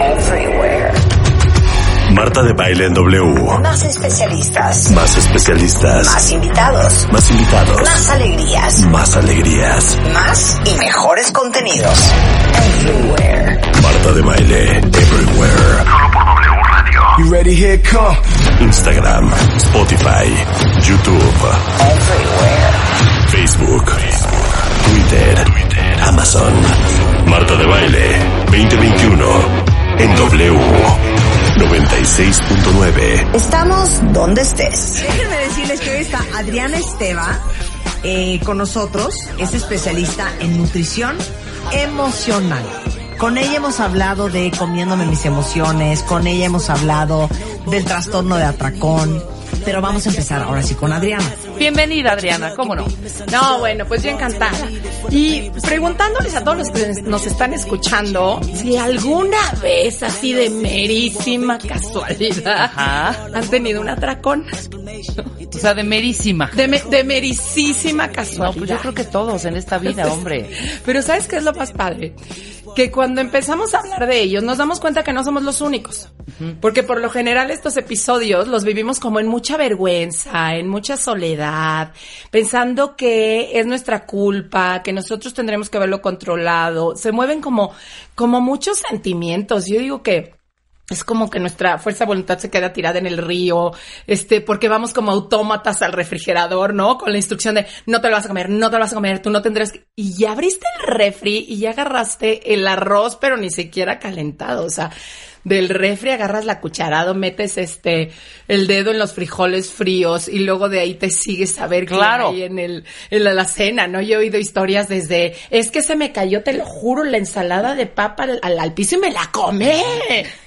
Everywhere. Marta de baile en W. Más especialistas. Más especialistas. Más invitados. Más invitados. Más alegrías. Más alegrías. Más y mejores contenidos. Everywhere. Marta de baile everywhere. Solo por W Radio. You ready? Here come. Instagram, Spotify, YouTube, Everywhere. Facebook, Twitter, Amazon. Marta de baile 2021 en W 96.9. Estamos donde estés. Déjenme decirles que hoy está Adriana Esteva eh, con nosotros. Es especialista en nutrición emocional. Con ella hemos hablado de comiéndome mis emociones, con ella hemos hablado del trastorno de atracón, pero vamos a empezar ahora sí con Adriana. Bienvenida, Adriana, ¿cómo no? No, bueno, pues yo encantada. Y preguntándoles a todos los que nos están escuchando si alguna vez, así de merísima casualidad, han tenido un atracón. O sea, de merísima. De, me- de merisísima No, casualidad. pues yo creo que todos en esta vida, hombre. Pero ¿sabes qué es lo más padre? Que cuando empezamos a hablar de ellos nos damos cuenta que no somos los únicos. Porque por lo general estos episodios los vivimos como en mucha vergüenza, en mucha soledad, pensando que es nuestra culpa, que nosotros tendremos que haberlo controlado. Se mueven como, como muchos sentimientos. Yo digo que es como que nuestra fuerza de voluntad se queda tirada en el río, este, porque vamos como autómatas al refrigerador, ¿no? Con la instrucción de no te lo vas a comer, no te lo vas a comer, tú no tendrás que... Y ya abriste el refri y ya agarraste el arroz, pero ni siquiera calentado, o sea, del refri agarras la cucharada, metes este, el dedo en los frijoles fríos y luego de ahí te sigues a ver qué Claro. hay en el, en la alacena, ¿no? Yo he oído historias desde, es que se me cayó, te lo juro, la ensalada de papa al, al- al piso y me la comé.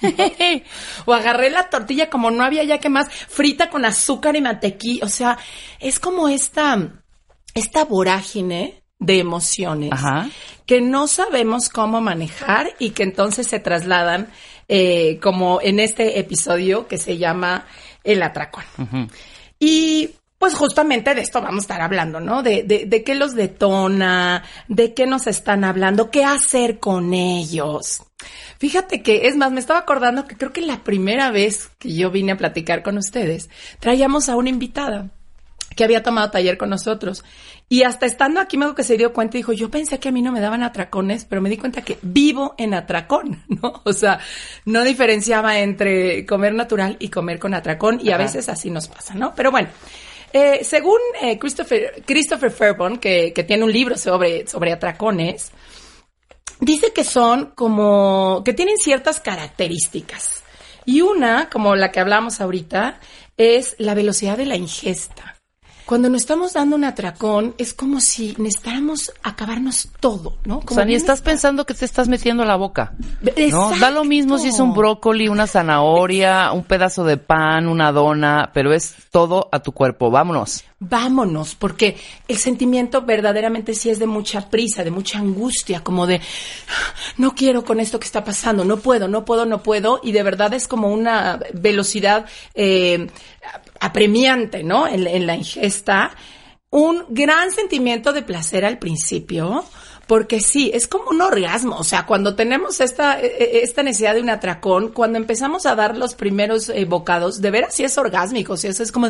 o agarré la tortilla como no había ya que más, frita con azúcar y mantequilla. O sea, es como esta, esta vorágine de emociones Ajá. que no sabemos cómo manejar y que entonces se trasladan eh, como en este episodio que se llama El Atracón. Y pues justamente de esto vamos a estar hablando, ¿no? De, de, de qué los detona, de qué nos están hablando, qué hacer con ellos. Fíjate que, es más, me estaba acordando que creo que la primera vez que yo vine a platicar con ustedes, traíamos a una invitada que había tomado taller con nosotros. Y hasta estando aquí me acuerdo que se dio cuenta y dijo, yo pensé que a mí no me daban atracones, pero me di cuenta que vivo en atracón, ¿no? O sea, no diferenciaba entre comer natural y comer con atracón y a veces así nos pasa, ¿no? Pero bueno, eh, según eh, Christopher, Christopher Fairbairn, que, que tiene un libro sobre, sobre atracones, dice que son como, que tienen ciertas características. Y una, como la que hablamos ahorita, es la velocidad de la ingesta. Cuando nos estamos dando un atracón, es como si necesitáramos acabarnos todo, ¿no? O Como sea, ni estás está- pensando que te estás metiendo a la boca. ¿no? Da lo mismo si es un brócoli, una zanahoria, un pedazo de pan, una dona, pero es todo a tu cuerpo. Vámonos. vámonos, porque el sentimiento verdaderamente sí es de mucha prisa, de mucha angustia, como de no quiero con esto que está pasando, no puedo, no puedo, no puedo, y de verdad es como una velocidad eh, apremiante, ¿no? En, la- en la ingesta, un gran sentimiento de placer al principio. Porque sí, es como un orgasmo. O sea, cuando tenemos esta, eh, eh, esta necesidad de un atracón, cuando empezamos a dar los primeros eh, bocados, de veras sí es orgásmico. Sí, eso es como,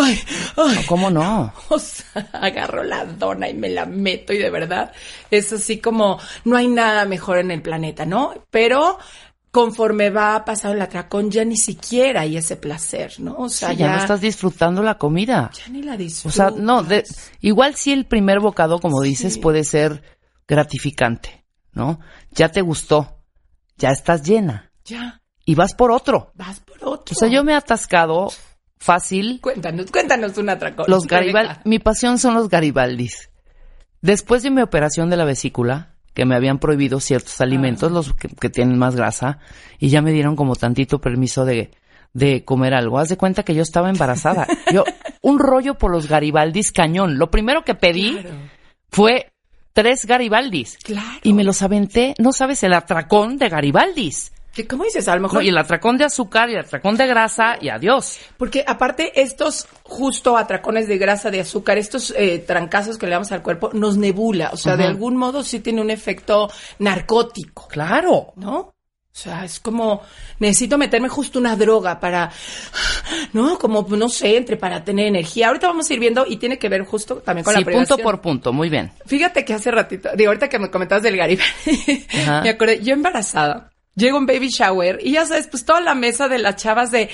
ay, ay, ¿Cómo no? o sea, agarro la dona y me la meto y de verdad es así como no hay nada mejor en el planeta, ¿no? Pero conforme va pasando el atracón ya ni siquiera hay ese placer, ¿no? O sea, Sí, ya, ya, no estás disfrutando la comida. ya ni la O disfrutas. sea, no, de- igual si el primer bocado, como dices, puede ser gratificante, ¿no? Ya te gustó, ya estás llena Ya, y vas por otro. vas por otro. O sea, yo me he atascado fácil Cuéntanos, cuéntanos un atracón. los. Garibaldi. Mi pasión son los Garibaldis. Después de mi operación de la vesícula, que me habían prohibido ciertos alimentos, los que, que tienen más grasa, y ya me dieron como tantito permiso de, de comer algo. Haz de cuenta que yo estaba embarazada. Yo, un rollo por los Garibaldis cañón. Lo primero que pedí Claro, fue tres Garibaldis. claro. Y me los aventé, no sabes, el atracón de Garibaldis. Que como dices, a lo mejor No, y el atracón de azúcar y el atracón de grasa y adiós. Porque aparte estos justo atracones de grasa, de azúcar, estos eh, trancazos que le damos al cuerpo, nos nebula. O sea, de algún modo sí tiene un efecto narcótico, Claro. ¿no? O sea, es como, necesito meterme justo una droga para, ¿no? Como, no sé, entre para tener energía. Ahorita vamos a ir viendo y tiene que ver justo también con Sí, la privación. punto por punto, muy bien. Fíjate que hace ratito, digo, ahorita que me comentabas del Garibaldi, me acordé, yo embarazada, llego a un baby shower y ya sabes, pues toda la mesa de las chavas de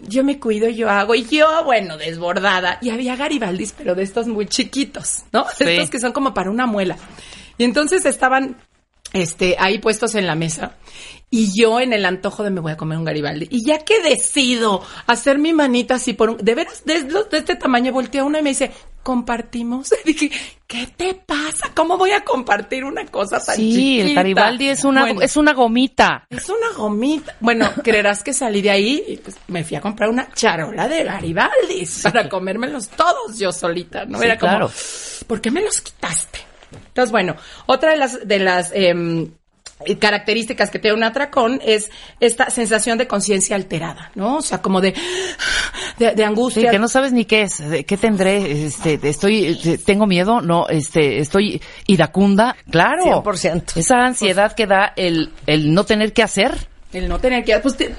yo me cuido, yo hago, y yo, bueno, desbordada. Y había Garibaldis, pero de estos muy chiquitos, ¿no? Sí. Estos que son como para una muela. Y entonces estaban, este, ahí puestos en la mesa. Y yo en el antojo de me voy a comer un Garibaldi. Y ya que decido hacer mi manita así por un, de veras, de este tamaño, voltea una y me dice, compartimos. Y dije, ¿qué te pasa? ¿Cómo voy a compartir una cosa tan Sí, chiquita? el Garibaldi es una, Bueno, es una gomita. es una gomita. Bueno, creerás que salí de ahí y pues me fui a comprar una charola de Garibaldis para comérmelos todos yo solita, ¿no? Sí, Era como, claro. ¿por qué me los quitaste? Entonces, bueno, otra de las, de las em, características que tiene un atracón es esta sensación de conciencia alterada, ¿no? O sea, como de, de, de Sí, angustia. que no sabes ni qué es, de qué tendré, este, estoy, eh, tengo miedo, no, este, estoy iracunda, claro. 100%. Esa ansiedad que da el, el no tener que hacer. El no tener que... Pues te-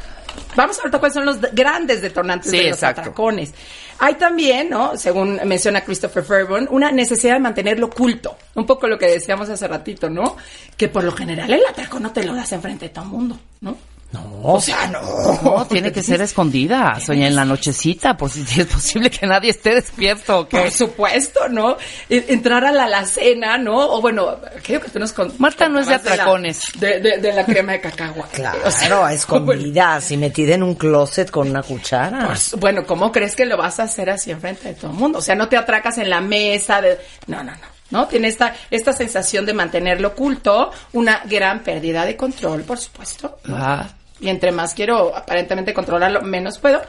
vamos a ver cuáles son los de- grandes detonantes Sí, de los exacto. atracones. Hay también, ¿no? Según menciona Christopher Fairburn, una necesidad de mantenerlo oculto. Un poco lo que decíamos hace ratito, ¿no? Que por lo general el atracón no te lo das enfrente de todo el mundo, ¿no? No. O sea, no. No, tiene que ser escondida, soña en la nochecita, por si es posible que nadie esté despierto, ¿o qué? Por supuesto, ¿no? E- Entrar a la alacena, ¿no? O bueno, creo que tú nos con- Marta no es de la- atracones. De, de- de la crema de cacao. Claro, O sea, a escondidas y metida en un closet con una cuchara. Pues, bueno, ¿cómo crees que lo vas a hacer así enfrente de todo el mundo? O sea, no te atracas en la mesa de... No, no, no. ¿No? Tiene esta, esta sensación de mantenerlo oculto, una gran pérdida de control, por supuesto. Ah, Y entre más quiero aparentemente controlarlo, menos puedo.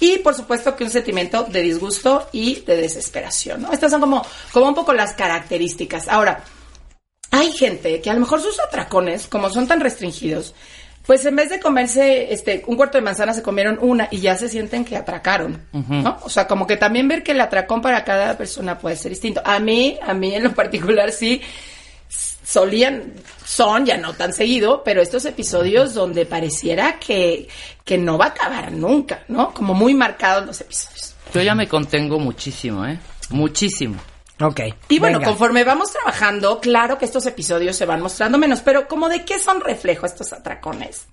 Y por supuesto que un sentimiento de disgusto y de desesperación, ¿no? Estas son como, como un poco las características. Ahora, hay gente que a lo mejor sus atracones, como son tan restringidos, pues en vez de comerse este un cuarto de manzana se comieron una y ya se sienten que atracaron, ¿no? O sea, como que también ver que el atracón para cada persona puede ser distinto. A mí, a mí en lo particular sí solían, son ya no tan seguido, pero estos episodios donde pareciera que, que no va a acabar nunca, ¿no? Como muy marcados los episodios. yo ya me contengo muchísimo, ¿eh? Muchísimo. Ok. Y bueno, venga. conforme vamos trabajando, claro que estos episodios se van mostrando menos, pero como de qué son reflejo estos atracones.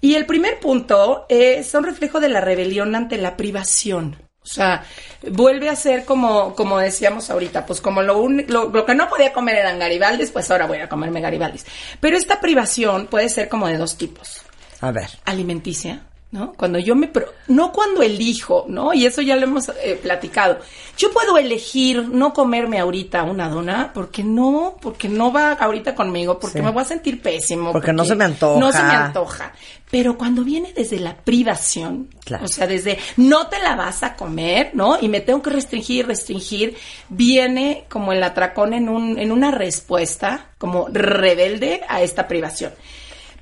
Y el primer punto eh, son reflejo de la rebelión ante la privación. O sea, vuelve a ser como, como decíamos ahorita, pues como lo, uni- lo, lo que no podía comer eran garibaldis, pues ahora voy a comerme garibaldis. Pero esta privación puede ser como de dos tipos A ver. alimenticia, ¿no? Cuando yo me... pro- no cuando elijo, ¿no? Y eso ya lo hemos eh, platicado. Yo puedo elegir no comerme ahorita una dona porque no, porque no va ahorita conmigo, porque Sí. me voy a sentir pésimo. Porque no se me antoja. No se me antoja. Pero cuando viene desde la privación, Claro. o sea, desde no te la vas a comer, ¿no? Y me tengo que restringir, restringir, viene como el atracón en, un, en una respuesta como rebelde a esta privación.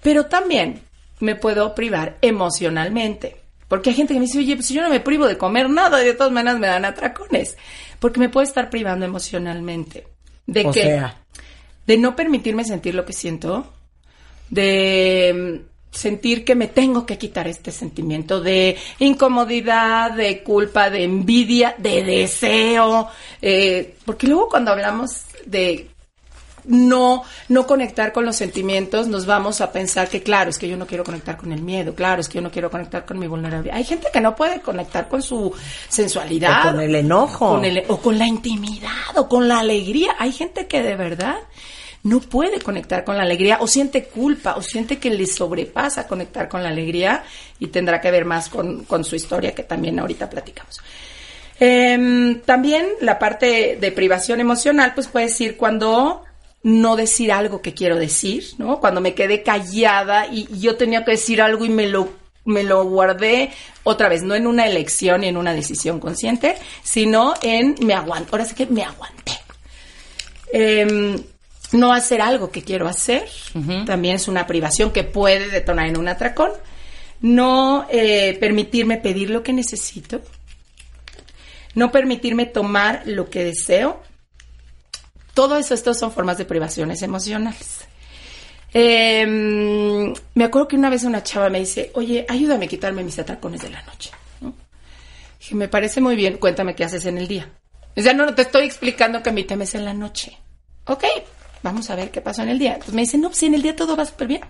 Pero también me puedo privar emocionalmente. Porque hay gente que me dice, oye, pues yo no me privo de comer nada, y de todas maneras me dan atracones. Porque me puedo estar privando emocionalmente. ¿De O qué? sea. De no permitirme sentir lo que siento. De mm, sentir que me tengo que quitar este sentimiento de incomodidad, de culpa, de envidia, de deseo. eh, porque luego cuando hablamos de no, no conectar con los sentimientos, nos vamos a pensar que, claro, es que yo no quiero conectar con el miedo, claro, es que yo no quiero conectar con mi vulnerabilidad. Hay gente que no puede conectar con su sensualidad. O con el enojo. con el- o con la intimidad, o con la alegría. Hay gente que de verdad no puede conectar con la alegría, o siente culpa, o siente que le sobrepasa conectar con la alegría, y tendrá que ver más con, con su historia que también ahorita platicamos. Em, también la parte de privación emocional, pues puede decir cuando no decir algo que quiero decir, ¿no? Cuando me quedé callada y, y yo tenía que decir algo y me lo, me lo guardé otra vez, no en una elección y en una decisión consciente, sino en me aguanto. Ahora sí que me aguanté. Em, no hacer algo que quiero hacer, también es una privación que puede detonar en un atracón, no eh, permitirme pedir lo que necesito, no permitirme tomar lo que deseo. Todo eso, estos son formas de privaciones emocionales. Em, me acuerdo que una vez una chava me dice, oye, ayúdame a quitarme mis atracones de la noche. ¿no? Dije, me parece muy bien, cuéntame qué haces en el día. O sea, no, no te estoy explicando que mi tema es en la noche. Ok, vamos a ver qué pasó en el día. Entonces me dice, no, pues en el día todo va súper bien.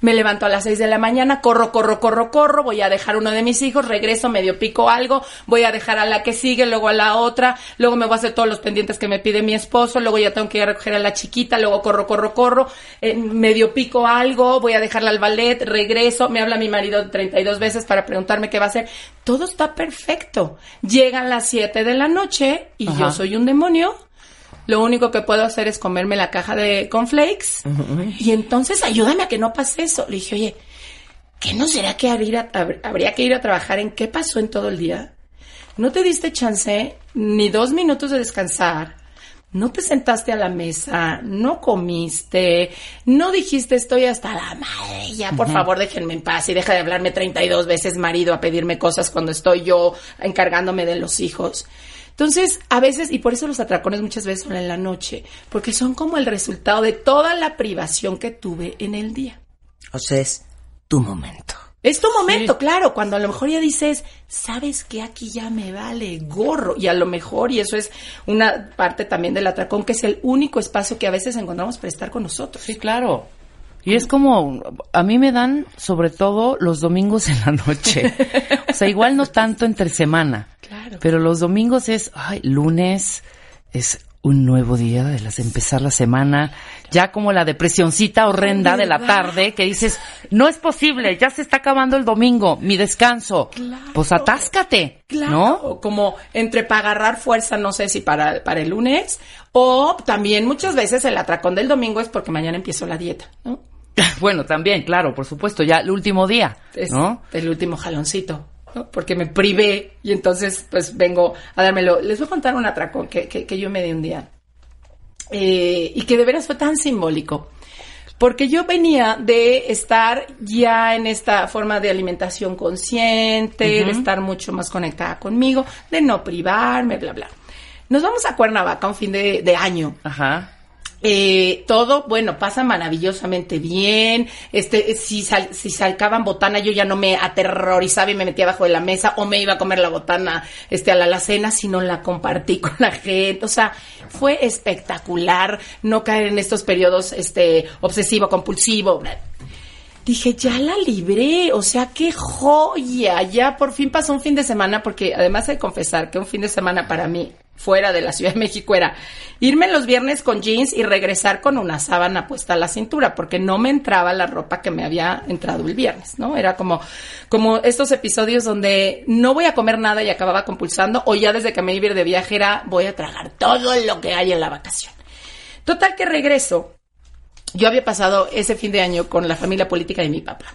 Me levanto a las 6 de la mañana, corro, corro, corro, corro, voy a dejar uno de mis hijos, regreso, medio pico algo, voy a dejar a la que sigue, luego a la otra, luego me voy a hacer todos los pendientes que me pide mi esposo, luego ya tengo que ir a recoger a la chiquita, luego corro, corro, corro, eh, medio pico algo, voy a dejarla al ballet, regreso, me habla mi marido 32 veces para preguntarme qué va a hacer. Todo está perfecto. Llegan las 7 de la noche y yo soy un demonio lo único que puedo hacer es comerme la caja de cornflakes. Y entonces ayúdame a que no pase eso. Le dije, oye, ¿qué no será que habría, hab- habría que ir a trabajar en qué pasó en todo el día? No te diste chance ni dos minutos de descansar. No te sentaste a la mesa, no comiste, no dijiste estoy hasta la madre, ya por favor déjenme en paz y deja de hablarme 32 veces marido a pedirme cosas cuando estoy yo encargándome de los hijos. Entonces, a veces, y por eso los atracones muchas veces son en la noche, porque son como el resultado de toda la privación que tuve en el día. O sea, es tu momento. Es tu momento, claro, cuando a lo mejor ya dices, sabes que aquí ya me vale gorro, y a lo mejor, y eso es una parte también del atracón, que es el único espacio que a veces encontramos para estar con nosotros. Sí, claro. Y es como, a mí me dan sobre todo los domingos en la noche. O sea, igual no tanto entre semana. Claro. Pero los domingos es, ay, lunes es un nuevo día de las empezar la semana, ya como la depresioncita horrenda de la tarde que dices, no es posible, ya se está acabando el domingo, mi descanso. Pues atáscate, Claro, ¿no? como entre para agarrar fuerza, no sé si para, para el lunes, o también muchas veces el atracón del domingo es porque mañana empiezo la dieta, ¿no? Bueno, también, claro, por supuesto, ya el último día, Es ¿no? el último jaloncito, ¿no? Porque me privé y entonces pues vengo a dármelo. Les voy a contar un atracón que, que, que yo me di un día eh, y que de veras fue tan simbólico. Porque yo venía de estar ya en esta forma de alimentación consciente, de estar mucho más conectada conmigo, de no privarme, bla, bla. Nos vamos a Cuernavaca un fin de, de año. Ajá. Eh, todo, bueno, pasa maravillosamente bien. Este, si, sal- si salcaban botana, yo ya no me aterrorizaba y me metía abajo de la mesa o me iba a comer la botana, este, a la alacena, sino la compartí con la gente. O sea, fue espectacular no caer en estos periodos, este, obsesivo, compulsivo. Dije, ya la libré, o sea, qué joya, ya por fin pasó un fin de semana, porque además de confesar que un fin de semana para mí, fuera de la Ciudad de México, era irme los viernes con jeans y regresar con una sábana puesta a la cintura, porque no me entraba la ropa que me había entrado el viernes, ¿no? Era como, como estos episodios donde no voy a comer nada y acababa compulsando, o ya desde que me iba de viaje era, voy a tragar todo lo que hay en la vacación. Total que regreso yo había pasado ese fin de año con la familia política de mi papá.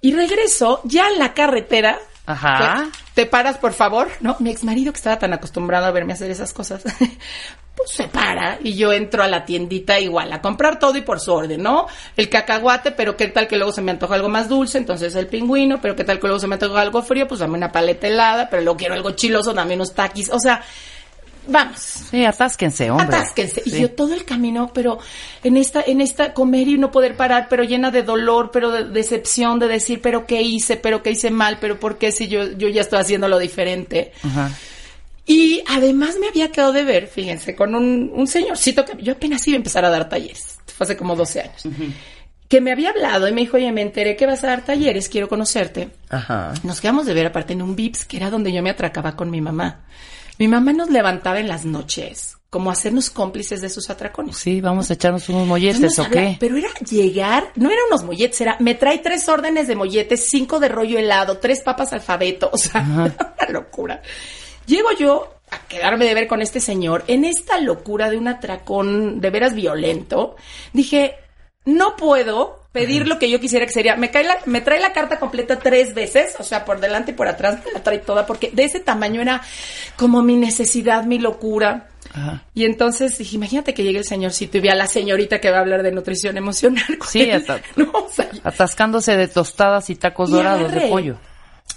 Y regreso ya en la carretera. Ajá. Te, paras, por favor. No, mi ex marido que estaba tan acostumbrado a verme hacer esas cosas, pues se para y yo entro a la tiendita igual a comprar todo y por su orden, ¿no? El cacahuate, pero qué tal que luego se me antoja algo más dulce, entonces el pingüino, pero qué tal que luego se me antoja algo frío, pues dame una paleta helada, pero luego quiero algo chiloso, dame unos taquis, o sea, vamos. Sí, atásquense, hombre. Atásquense. Y yo todo el camino, pero en esta, en esta comer y no poder parar, pero llena de dolor, pero de decepción, de decir, pero qué hice, pero qué hice mal, pero por qué si yo, yo ya estoy haciendo lo diferente. Ajá. Y además me había quedado de ver, fíjense, con un, un señorcito que yo apenas iba a empezar a dar talleres. Fue hace como 12 años. Que me había hablado y me dijo, oye, me enteré que vas a dar talleres, quiero conocerte. Ajá. Nos quedamos de ver aparte en un Vips, que era donde yo me atracaba con mi mamá. Mi mamá nos levantaba en las noches, como hacernos cómplices de sus atracones. Sí, vamos a echarnos unos molletes, ¿o qué? Pero era llegar, no eran unos molletes, era, me trae tres órdenes de molletes, cinco de rollo helado, tres papas alfabeto, o sea, una locura. Llego yo a quedarme de ver con este señor en esta locura de un atracón de veras violento. Dije, no puedo pedir lo que yo quisiera que sería. Me, cae la, me trae la carta completa tres veces, o sea, por delante y por atrás, me la trae toda, porque de ese tamaño era como mi necesidad, mi locura. Ajá. Y entonces dije, imagínate que llegue el señorcito y vea a la señorita que va a hablar de nutrición emocional. con Sí, él. hasta- No, o sea, Atascándose de tostadas y tacos Y dorados de pollo.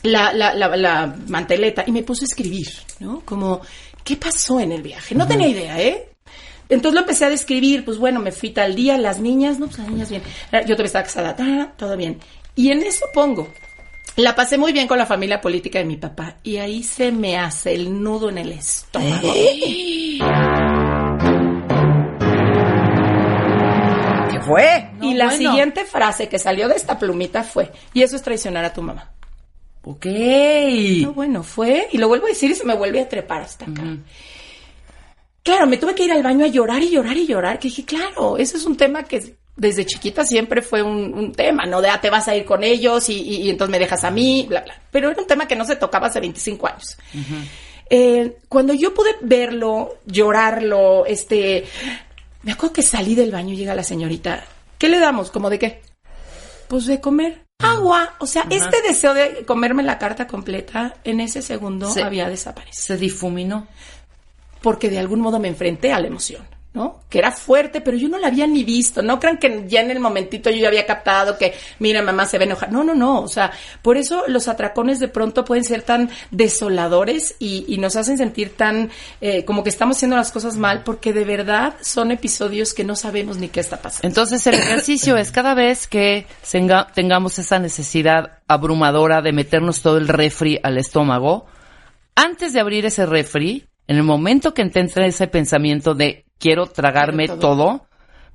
La, la, la, la manteleta y me puse a escribir, ¿no? Como, ¿qué pasó en el viaje? No tenía idea, ¿eh? Entonces lo empecé a describir, pues bueno, me fui tal día, las niñas, no, pues las niñas bien. Eh, Yo todavía estaba casada, ta, todo bien. Y en eso pongo, la pasé muy bien con la familia política de mi papá y ahí se me hace el nudo en el estómago. ¿Qué fue? y la bueno. siguiente frase que salió de esta plumita fue, y eso es traicionar a tu mamá. Ok. No, bueno, fue, y lo vuelvo a decir y se me vuelve a trepar hasta acá. Claro, me tuve que ir al baño a llorar y llorar y llorar, que dije, claro, ese es un tema que desde chiquita siempre fue un, un tema, ¿no? De, ah, te vas a ir con ellos y, y- y entonces me dejas a mí, bla, bla. Pero era un tema que no se tocaba hace 25 años. Eh, cuando yo pude verlo, llorarlo, este, me acuerdo que salí del baño y llega la señorita, ¿qué le damos? ¿Como de qué? Pues de comer agua. O sea, este deseo de comerme la carta completa en ese segundo había desaparecido. Se difuminó. Porque de algún modo me enfrenté a la emoción, ¿no? Que era fuerte, pero yo no la había ni visto. No crean que ya en el momentito yo ya había captado que, mira, mamá se ve enojar. No, no, no. O sea, por eso los atracones de pronto pueden ser tan desoladores y, nos hacen sentir tan eh, como que estamos haciendo las cosas mal, porque de verdad son episodios que no sabemos ni qué está pasando. Entonces el ejercicio es cada vez que tenga- tengamos esa necesidad abrumadora de meternos todo el refri al estómago, antes de abrir ese refri, en el momento que te entre ese pensamiento de quiero tragarme Quiero todo. todo.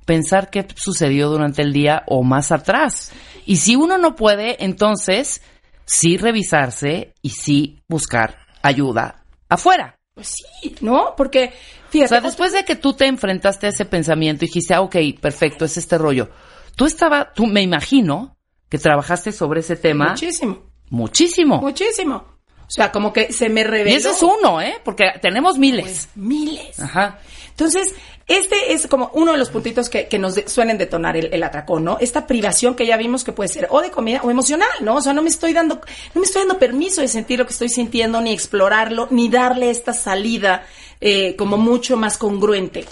pensar qué sucedió durante el día o más atrás. Y si uno no puede, entonces sí revisarse y sí buscar ayuda afuera. Pues sí, ¿no? Porque, O fíjate, sea, después de que tú te enfrentaste a ese pensamiento y dijiste, ah, ok, perfecto, es este rollo. Tú estaba, tú me imagino que trabajaste sobre ese tema muchísimo, muchísimo. muchísimo. O sea, como que se me reveló. y ese es uno, ¿eh? Porque tenemos miles. Pues, miles. Ajá. Entonces, este es como uno de los puntitos que, que nos de- suelen detonar el, el atracón, ¿no? Esta privación que ya vimos que puede ser o de comida o emocional, ¿no? O sea, no me estoy dando, no me estoy dando permiso de sentir lo que estoy sintiendo, ni explorarlo, ni darle esta salida eh, como mucho más congruente.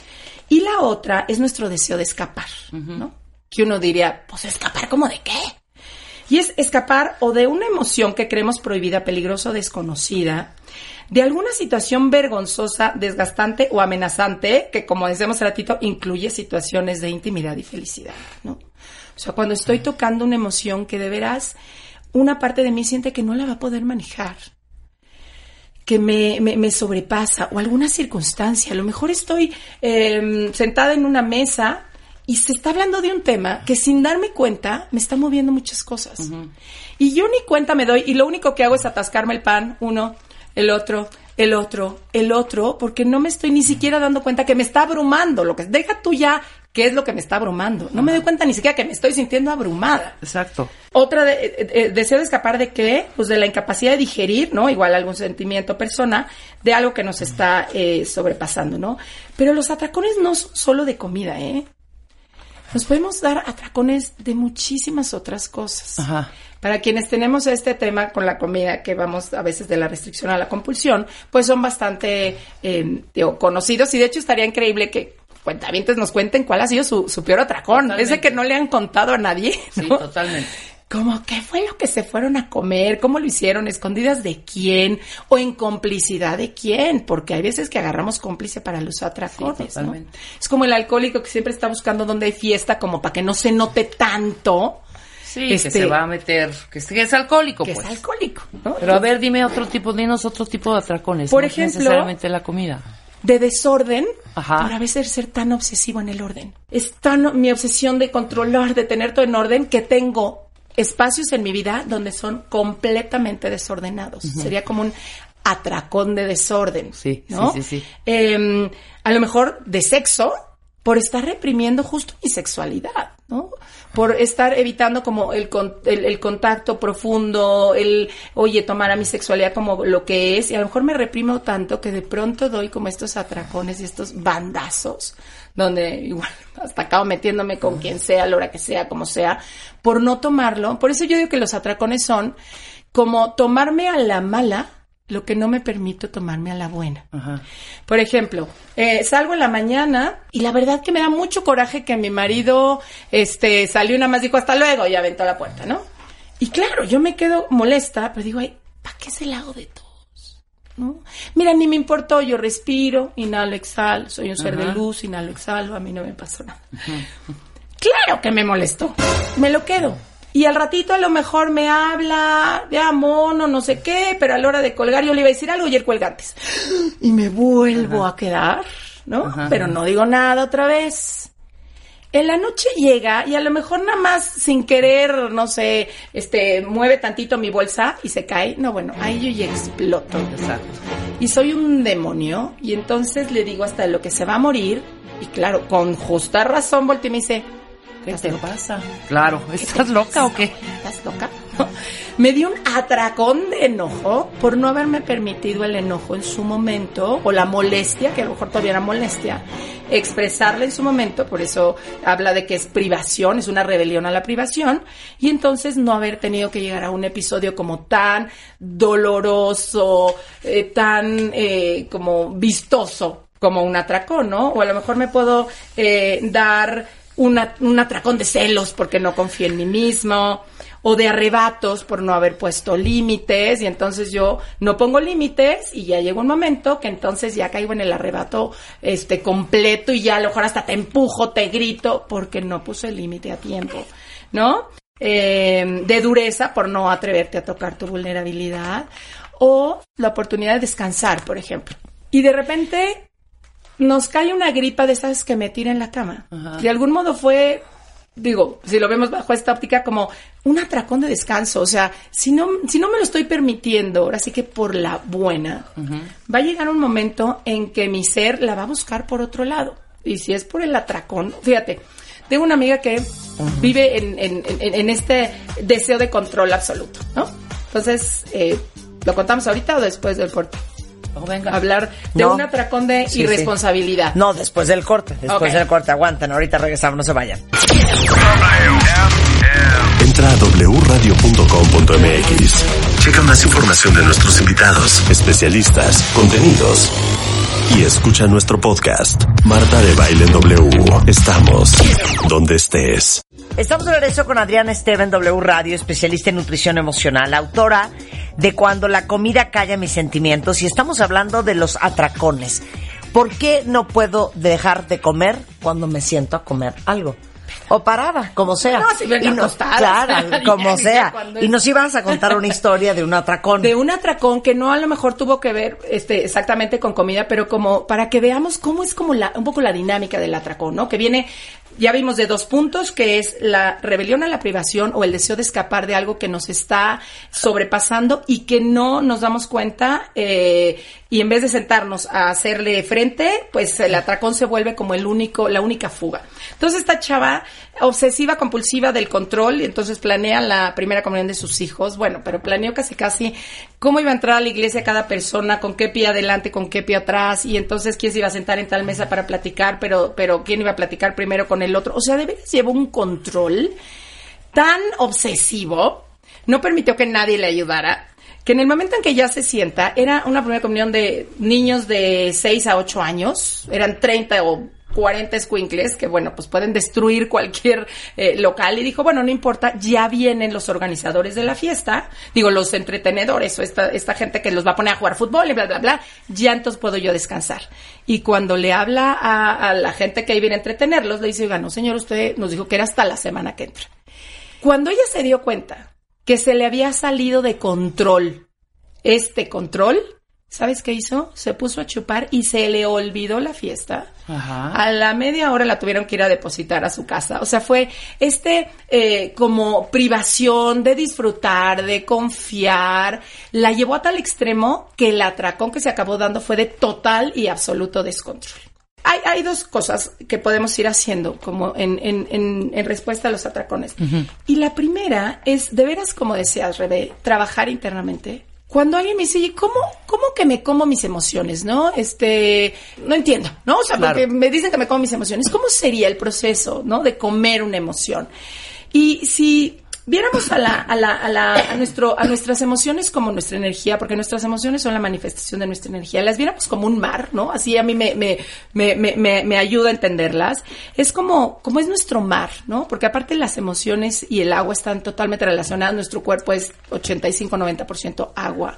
Y la otra es nuestro deseo de escapar, ¿no? Que uno diría, pues escapar como de qué? Y es escapar o de una emoción que creemos prohibida, peligrosa o desconocida, de alguna situación vergonzosa, desgastante o amenazante, que como decíamos hace ratito, incluye situaciones de intimidad y felicidad, ¿no? O sea, cuando estoy tocando una emoción que de veras una parte de mí siente que no la va a poder manejar, que me, me, me sobrepasa o alguna circunstancia. A lo mejor estoy eh, sentada en una mesa y se está hablando de un tema que sin darme cuenta me está moviendo muchas cosas. Y yo ni cuenta me doy y lo único que hago es atascarme el pan, uno, el otro, el otro, el otro, porque no me estoy ni siquiera dando cuenta que me está abrumando. Lo que deja tú ya qué es lo que me está abrumando. No me doy cuenta ni siquiera que me estoy sintiendo abrumada. Exacto. Otra de, eh, eh, deseo de escapar de qué? Pues de la incapacidad de digerir, ¿no? Igual algún sentimiento, persona, de algo que nos está eh, sobrepasando, ¿no? Pero los atracones no son solo de comida, ¿eh? Nos podemos dar atracones de muchísimas otras cosas. Ajá. Para quienes tenemos este tema con la comida, que vamos a veces de la restricción a la compulsión, pues son bastante eh, digo, conocidos y de hecho estaría increíble que cuentavientes nos cuenten cuál ha sido su, su peor atracón. Totalmente. Ese que no le han contado a nadie. Sí, totalmente. Como, ¿qué fue lo que se fueron a comer? ¿Cómo lo hicieron? ¿Escondidas de quién? ¿O en complicidad de quién? Porque hay veces que agarramos cómplice para los atracones, Sí, ¿no? Es como el alcohólico que siempre está buscando dónde hay fiesta como para que no se note tanto Sí, que Este- se va a meter, que es, que alcohólico, que pues. es alcohólico, ¿no? Pero a ver, dime otro tipo, dinos otro tipo de atracones. Por no ejemplo- necesariamente la comida. de desorden Ajá. por a veces ser tan obsesivo en el orden. Es tan mi obsesión de controlar, de tener todo en orden, que tengo espacios en mi vida donde son completamente desordenados. Sería como un atracón de desorden. Sí, ¿no? sí, sí, sí. Eh, a lo mejor de sexo, por estar reprimiendo justo mi sexualidad, ¿no? Por estar evitando como el, con- el, el contacto profundo, el, oye, tomar a mi sexualidad como lo que es, y a lo mejor me reprimo tanto que de pronto doy como estos atracones y estos bandazos, donde igual hasta acabo metiéndome con quien sea, a la hora que sea, como sea, por no tomarlo. Por eso yo digo que los atracones son como tomarme a la mala lo que no me permito tomarme a la buena. Ajá. Por ejemplo, eh, salgo en la mañana y la verdad que me da mucho coraje que mi marido este, salió nada más dijo hasta luego y aventó la puerta, ¿no? Y claro, yo me quedo molesta, pero digo, ay, ¿para qué se la hago de todos? ¿No? Mira, ni me importó, yo respiro, inhalo, exhalo, soy un ser de luz, inhalo, exhalo, a mí no me pasó nada. Claro que me molestó, me lo quedo. Y al ratito a lo mejor me habla, ya mono, no sé qué, pero a la hora de colgar yo le iba a decir algo y él cuelga antes. Y me vuelvo a quedar, ¿no? Ajá. Pero no digo nada otra vez. En la noche llega y a lo mejor nada más sin querer, no sé, este, mueve tantito mi bolsa y se cae. No, bueno, ahí yo ya exploto. Exacto. Y soy un demonio y entonces le digo hasta lo que se va a morir y claro, con justa razón voltea y me dice, ¿Qué ¿Estás te pasa? Claro, ¿estás loca o qué? ¿Estás loca? Me dio un atracón de enojo por no haberme permitido el enojo en su momento, o la molestia, que a lo mejor todavía era molestia, expresarla en su momento, por eso habla de que es privación, es una rebelión a la privación, y entonces no haber tenido que llegar a un episodio como tan doloroso, eh, tan eh, como vistoso como un atracón, ¿no? O a lo mejor me puedo eh, dar una- un atracón de celos porque no confío en mí mismo, o de arrebatos por no haber puesto límites, y entonces yo no pongo límites, y ya llega un momento que entonces ya caigo en el arrebato este completo, y ya a lo mejor hasta te empujo, te grito, porque no puse límite a tiempo, ¿no? Eh, de dureza por no atreverte a tocar tu vulnerabilidad, o la oportunidad de descansar, por ejemplo. Y de repente nos cae una gripa de esas que me tira en la cama. Ajá. De algún modo fue, digo, si lo vemos bajo esta óptica, como un atracón de descanso. O sea, si no, si no me lo estoy permitiendo, ahora sí que por la buena, va a llegar un momento en que mi ser la va a buscar por otro lado. Y si es por el atracón, fíjate, tengo una amiga que vive en, en- en- en este deseo de control absoluto, ¿no? Entonces, eh, ¿lo contamos ahorita o después del corte? Oh, venga. Hablar de No. un atracón de Sí, sí. irresponsabilidad. No, después del corte. Después del corte, aguanten. Ahorita regresamos, no se vayan. Entra a wradio.com.mx. Checa más información de nuestros invitados, especialistas, contenidos. Y escucha nuestro podcast, Marta de Baile en W. Estamos donde estés. Estamos de regreso con Adriana Esteban, W Radio, especialista en nutrición emocional, autora de Cuando la comida calla mis sentimientos y estamos hablando de los atracones. ¿Por qué no puedo dejar de comer cuando me siento a comer algo? O parada, como sea. No, si ven Y no- acostadas. Claro, como sea. Y nos ibas a contar una historia de un atracón. de un atracón que no a lo mejor tuvo que ver este exactamente con comida, pero como para que veamos cómo es como la un poco la dinámica del atracón, ¿no? Que viene ya vimos de dos puntos, que es la rebelión a la privación o el deseo de escapar de algo que nos está sobrepasando y que no nos damos cuenta eh, y en vez de sentarnos a hacerle frente, pues el atracón se vuelve como el único, la única fuga. Entonces esta chava obsesiva compulsiva del control y entonces planea la primera comunión de sus hijos, bueno, pero planeó casi casi cómo iba a entrar a la iglesia cada persona, con qué pie adelante, con qué pie atrás y entonces quién se iba a sentar en tal mesa para platicar, pero pero quién iba a platicar primero con el otro. O sea, de veras llevó un control tan obsesivo, no permitió que nadie le ayudara, que en el momento en que ya se sienta, era una primera comunión de niños de 6 a 8 años, eran 30 o 40 squinkles que bueno, pues pueden destruir cualquier eh, local y dijo, bueno, no importa, ya vienen los organizadores de la fiesta, digo, los entretenedores o esta, esta gente que los va a poner a jugar fútbol y bla, bla, bla, ya entonces puedo yo descansar. Y cuando le habla a, a la gente que ahí viene a entretenerlos, le dice, oiga, no señor, usted nos dijo que era hasta la semana que entra. Cuando ella se dio cuenta que se le había salido de control este control, ¿sabes qué hizo? Se puso a chupar y se le olvidó la fiesta. Ajá. A la media hora la tuvieron que ir a depositar a su casa. O sea, fue este eh, como privación de disfrutar, de confiar. La llevó a tal extremo que el atracón que se acabó dando fue de total y absoluto descontrol. Hay, hay dos cosas que podemos ir haciendo como en, en, en, en respuesta a los atracones. Y la primera es, de veras, como decías, Rebe, trabajar internamente. Cuando alguien me dice, "Oye, ¿cómo, ¿cómo que me como mis emociones? ¿No? Este, no entiendo, ¿no? O sea, Claro. porque me dicen que me como mis emociones. ¿Cómo sería el proceso, ¿no? De comer una emoción. Y si viéramos a, la, a, la, a, la, a, nuestro, a nuestras emociones como nuestra energía, porque nuestras emociones son la manifestación de nuestra energía, las viéramos como un mar, ¿no? Así a mí me, me, me, me, me ayuda a entenderlas. Es como, como es nuestro mar, ¿no? Porque aparte las emociones y el agua están totalmente relacionadas, nuestro cuerpo es 85-90% agua.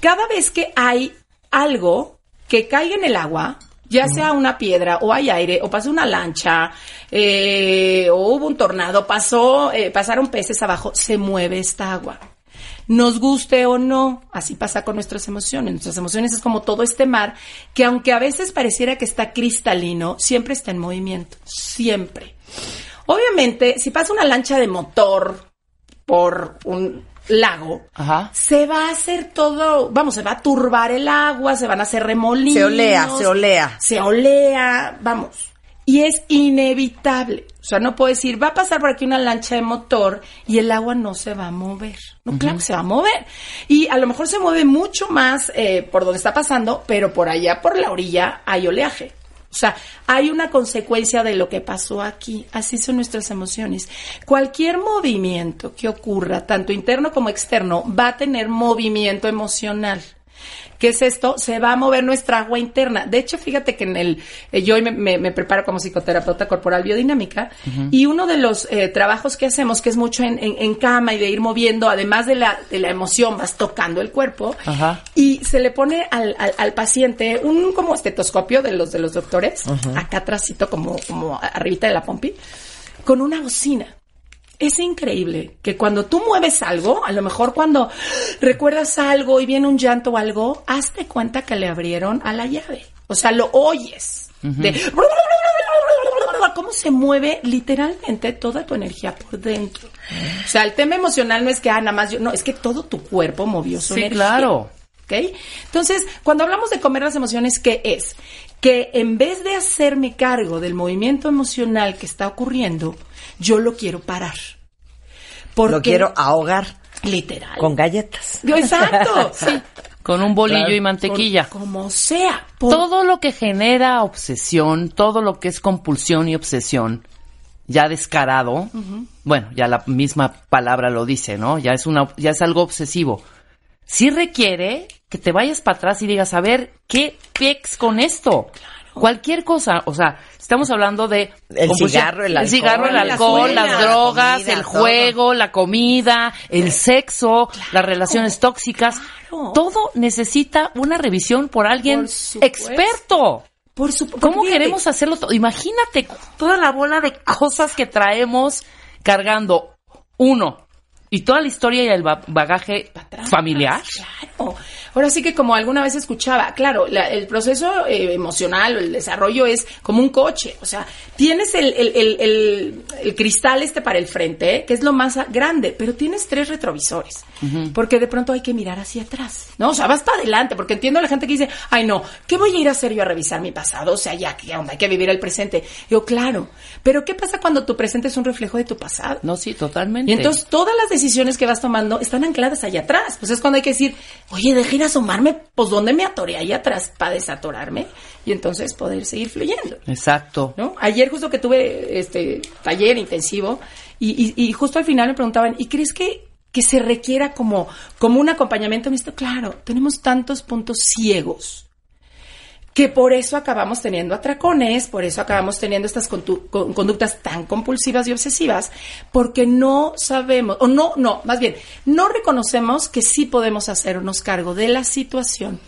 Cada vez que hay algo que caiga en el agua, ya sea una piedra o hay aire o pasó una lancha eh, o hubo un tornado, pasó, eh, pasaron peces abajo, se mueve esta agua. Nos guste o no, así pasa con nuestras emociones. Nuestras emociones es como todo este mar que aunque a veces pareciera que está cristalino, siempre está en movimiento, siempre. Obviamente, si pasa una lancha de motor por un lago, se va a hacer todo, vamos, se va a turbar el agua, se van a hacer remolinos. Se olea, se olea. Se olea, vamos. Y es inevitable. O sea, no puedo decir, va a pasar por aquí una lancha de motor y el agua no se va a mover. No, claro que se va a mover. Y a lo mejor se mueve mucho más eh, por donde está pasando, pero por allá, por la orilla, hay oleaje. O sea, hay una consecuencia de lo que pasó aquí. Así son nuestras emociones. Cualquier movimiento que ocurra, tanto interno como externo, va a tener movimiento emocional. ¿Qué es esto? Se va a mover nuestra agua interna. De hecho, fíjate que en el, eh, yo me, me, preparo como psicoterapeuta corporal biodinámica y uno de los eh, trabajos que hacemos, que es mucho en, en, cama y de ir moviendo, además de la, de la emoción, vas tocando el cuerpo y se le pone al, al, paciente un como estetoscopio de los de los doctores, acá atrásito como, como arribita de la pompi, con una bocina es increíble que cuando tú mueves algo, a lo mejor cuando recuerdas algo y viene un llanto o algo, hazte cuenta que le abrieron a la llave. O sea, lo oyes. de cómo se mueve literalmente toda tu energía por dentro. O sea, el tema emocional no es que, ah, nada más yo, no, es que todo tu cuerpo movió su sí, claro. ¿Ok? Entonces, cuando hablamos de comer las emociones, ¿qué es? Que en vez de hacerme cargo del movimiento emocional que está ocurriendo, yo lo quiero parar. Porque lo quiero ahogar. Literal. Con galletas. Exacto, sí. Con un bolillo y mantequilla. como sea. Todo lo que genera obsesión, todo lo que es compulsión y obsesión, ya descarado, bueno, ya la misma palabra lo dice, ¿no? Ya es una, ya es algo obsesivo. Sí requiere que te vayas para atrás y digas, a ver, ¿qué pex con esto? Cualquier cosa, o sea, estamos hablando de el cigarro, el alcohol, cigarro, el alcohol las drogas, el juego, la comida, el sexo, las relaciones tóxicas, todo necesita una revisión por alguien experto. Por ¿Cómo queremos hacerlo todo? Imagínate toda la bola de cosas que traemos cargando. Uno, y toda la historia y el bagaje familiar. Claro. Ahora sí que como alguna vez escuchaba, claro, el proceso eh, emocional o el desarrollo es como un coche. O sea, tienes el, el, el, cristal este para el frente, que es lo más grande, pero tienes tres retrovisores. Porque de pronto hay que mirar hacia atrás. ¿No? O sea, vas para adelante, porque entiendo a la gente que dice, ay no, ¿qué voy a ir a hacer yo a revisar mi pasado? O sea, ya, ¿qué onda? Hay que vivir el presente. Yo, claro. Pero ¿qué pasa cuando tu presente es un reflejo de tu pasado? No, sí, totalmente. Y entonces todas las decisiones que vas tomando están ancladas allá atrás. Pues es cuando hay que decir, oye, dejen asomarme, pues ¿dónde me atoré allá atrás para desatorarme? Y entonces poder seguir fluyendo. Exacto. ¿No? Ayer justo que tuve este taller intensivo y, y, justo al final me preguntaban, ¿y crees que, que se requiera como, como un acompañamiento en esto? Claro, tenemos tantos puntos ciegos que por eso acabamos teniendo atracones, por eso acabamos teniendo estas conductas tan compulsivas y obsesivas, porque no sabemos, o no, no, más bien, no reconocemos que sí podemos hacernos cargo de la situación.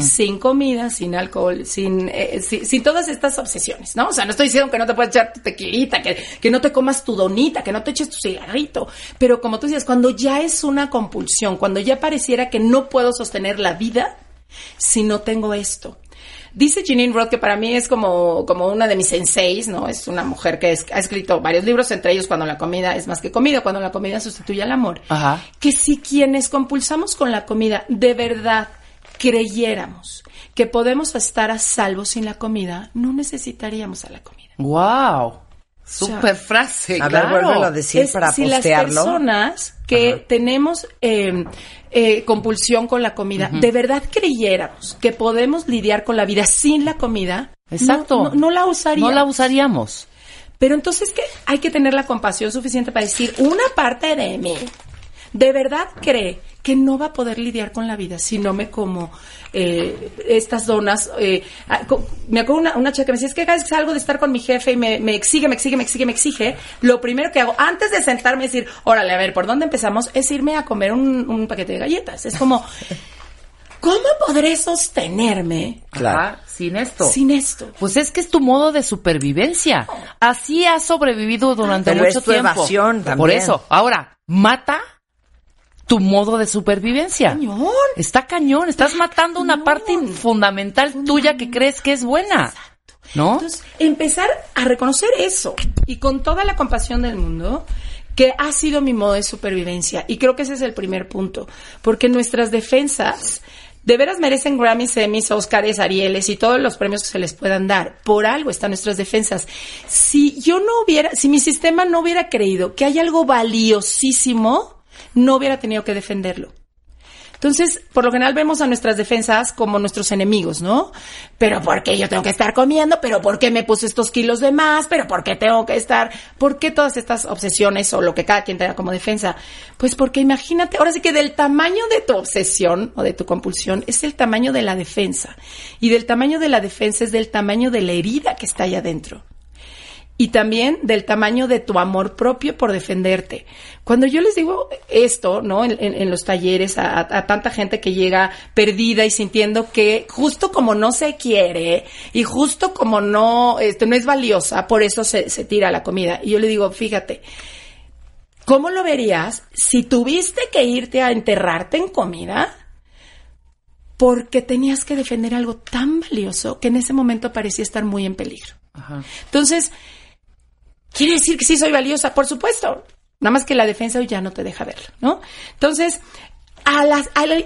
Sin comida, sin alcohol, sin, eh, sin, todas estas obsesiones, ¿no? O sea, no estoy diciendo que no te puedes echar tu tequilita, que, que no te comas tu donita, que no te eches tu cigarrito, pero como tú decías, cuando ya es una compulsión, cuando ya pareciera que no puedo sostener la vida si no tengo esto, Dice Jeanine Roth, que para mí es como, como una de mis senseis, ¿no? Es una mujer que ha escrito varios libros, entre ellos Cuando la comida es más que comida, cuando la comida sustituye al amor. Ajá. Que si quienes compulsamos con la comida de verdad creyéramos que podemos estar a salvo sin la comida, no necesitaríamos a la comida. ¡Wow! Super frase. A ver, vuélvelo a decir para si postearlo. las personas que tenemos eh, eh, compulsión con la comida, de verdad creyéramos que podemos lidiar con la vida sin la comida, Exacto. No, la usaríamos. No la usaríamos. Pero entonces que hay que tener la compasión suficiente para decir, una parte de mí de verdad cree que no va a poder lidiar con la vida si no me como eh, estas donas. Eh, ah, me acuerdo una, una chica que me decía, es que cada vez que salgo de estar con mi jefe y me, me exige, me exige, me exige, me exige, lo primero que hago antes de sentarme y decir, órale, a ver, ¿por dónde empezamos? Es irme a comer un, un paquete de galletas. Es como, ¿cómo podré sostenerme Ajá, sin esto. sin esto? Pues es que es tu modo de supervivencia. Así has sobrevivido durante Pero mucho es tu tiempo. evasión Por también. eso, ahora, mata tu modo de supervivencia. Cañón. Está cañón, estás matando una parte fundamental tuya que crees que es buena. ¿No? Entonces, empezar a reconocer eso y con toda la compasión del mundo, que ha sido mi modo de supervivencia. Y creo que ese es el primer punto, porque nuestras defensas de veras merecen Grammys, Emmys, Oscars, Arieles y todos los premios que se les puedan dar. Por algo están nuestras defensas. Si yo no hubiera, si mi sistema no hubiera creído que hay algo valiosísimo, no hubiera tenido que defenderlo. Entonces, por lo general vemos a nuestras defensas como nuestros enemigos, ¿no? Pero ¿por qué yo tengo que estar comiendo? ¿Pero por qué me puse estos kilos de más? ¿Pero por qué tengo que estar? ¿Por qué todas estas obsesiones o lo que cada quien tenga como defensa? Pues porque imagínate, ahora sí que del tamaño de tu obsesión o de tu compulsión es el tamaño de la defensa. Y del tamaño de la defensa es del tamaño de la herida que está allá adentro y también del tamaño de tu amor propio por defenderte. Cuando yo les digo esto, ¿no? En, en- en los talleres a, tanta gente que llega perdida y sintiendo que justo como no se quiere y justo como no, este, no es valiosa, por eso se, se tira la comida. Y yo le digo, fíjate, ¿cómo lo verías si tuviste que irte a enterrarte en comida? Porque tenías que defender algo tan valioso que en ese momento parecía estar muy en peligro. Ajá. Entonces, quiere decir que sí soy valiosa, por supuesto. Nada más que la defensa hoy ya no te deja verlo, ¿no? Entonces, al,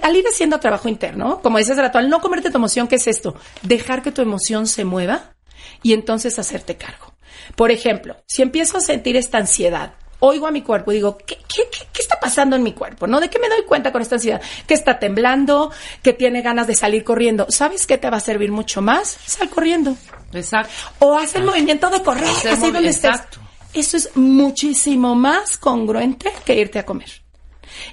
al ir haciendo trabajo interno, como decías rato, al no comerte tu emoción, ¿qué es esto? Dejar que tu emoción se mueva y entonces hacerte cargo. Por ejemplo, si empiezo a sentir esta ansiedad, oigo a mi cuerpo y digo, ¿qué, qué, qué- qué está pasando en mi cuerpo? ¿No? ¿De qué me doy cuenta con esta ansiedad? Que está temblando, que tiene ganas de salir corriendo. ¿Sabes qué te va a servir mucho más? Sal corriendo. Exacto. O haz el movimiento de correr, así donde estés. exacto. Eso es muchísimo más congruente que irte a comer.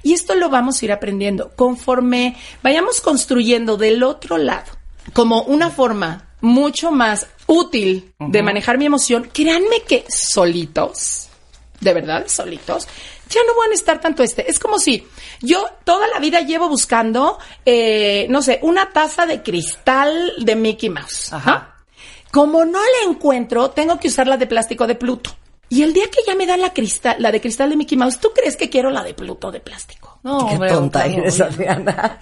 Y esto lo vamos a ir aprendiendo conforme vayamos construyendo del otro lado como una forma mucho más útil de manejar mi emoción. Créanme que solitos, de verdad, solitos, ya no van a estar tanto este. Es como si yo toda la vida llevo buscando, eh, no sé, una taza de cristal de Mickey Mouse. Ajá. Como no la encuentro, tengo que usar la de plástico de Pluto. Y el día que ya me dan la cristal, la de cristal de Mickey Mouse, ¿tú crees que quiero la de Pluto de plástico? No, Qué hombre, tonta claro, eres. Adriana.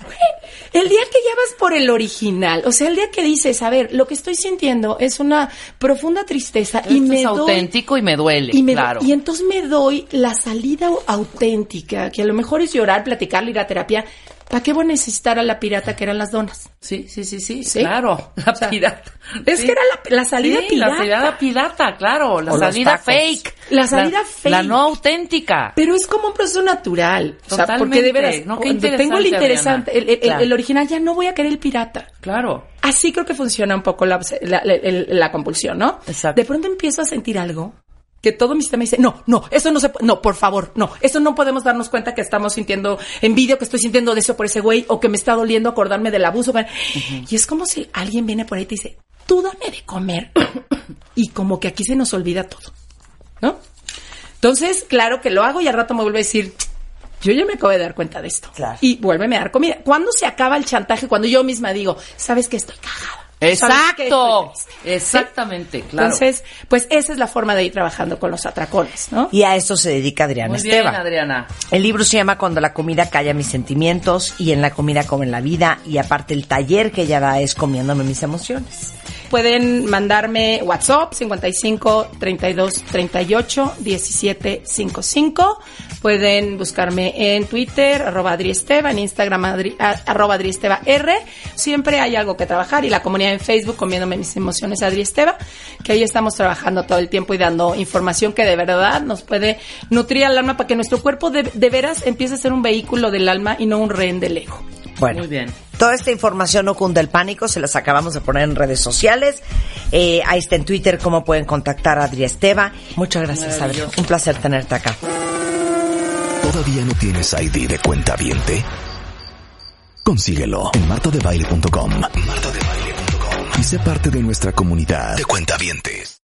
El día que ya vas por el original, o sea, el día que dices, a ver, lo que estoy sintiendo es una profunda tristeza y Esto me es doy auténtico y me duele, y, me- claro. y entonces me doy la salida auténtica, que a lo mejor es llorar, platicar, ir a terapia. ¿Para qué voy a necesitar a la pirata que eran las donas? Sí, sí, sí, sí, ¿Sí? claro. La O sea, pirata. Es Sí. que era la, la salida Sí, pirata. La salida pirata, claro. La O salida fake. La salida fake. La no auténtica. Pero es como un proceso natural. O sea, porque Totalmente. de veras, No, tengo el interesante, el, el- el- Claro. el original, ya no voy a querer el pirata. Claro. Así creo que funciona un poco la, la compulsión, ¿no? Exacto. De pronto empiezo a sentir algo que todo mi sistema dice, no, no, eso no se puede, no, por favor, no, eso no podemos darnos cuenta que estamos sintiendo envidia, que estoy sintiendo de eso por ese güey, o que me está doliendo acordarme del abuso. Y es como si alguien viene por ahí y te dice, tú dame de comer. y como que aquí se nos olvida todo, ¿no? Entonces, claro que lo hago y al rato me vuelve a decir, yo ya me acabo de dar cuenta de esto. Claro. Y vuélveme a dar comida. ¿Cuándo se acaba el chantaje? Cuando yo misma digo, ¿sabes que estoy cagada? Exacto. Estoy triste". Exactamente, claro. Entonces, pues esa es la forma de ir trabajando con los atracones, ¿no? Y a esto se dedica Adriana Muy bien, Esteban. Adriana. El libro se llama Cuando la comida calla mis sentimientos y en la comida como en la vida y aparte el taller que ella da es comiéndome mis emociones. Pueden mandarme WhatsApp 55 32 38 17 55. Pueden buscarme en Twitter, arroba Adri Esteva, en Instagram, Adri- arroba Adri Esteva R. Siempre hay algo que trabajar y la comunidad en Facebook, comiéndome mis emociones, Adri Esteva, que ahí estamos trabajando todo el tiempo y dando información que de verdad nos puede nutrir al alma para que nuestro cuerpo de, de veras empiece a ser un vehículo del alma y no un rehén del ego. Bueno, Muy bien. Toda esta información no cunde el pánico, se las acabamos de poner en redes sociales. Eh, ahí está en Twitter cómo pueden contactar a Adri Esteva. Muchas gracias, Adri. Un placer tenerte acá. ¿Todavía no tienes ID de cuenta viente? Consíguelo en martodebaile.com. Martodebaile.com. Y sé parte de nuestra comunidad de cuentavientes.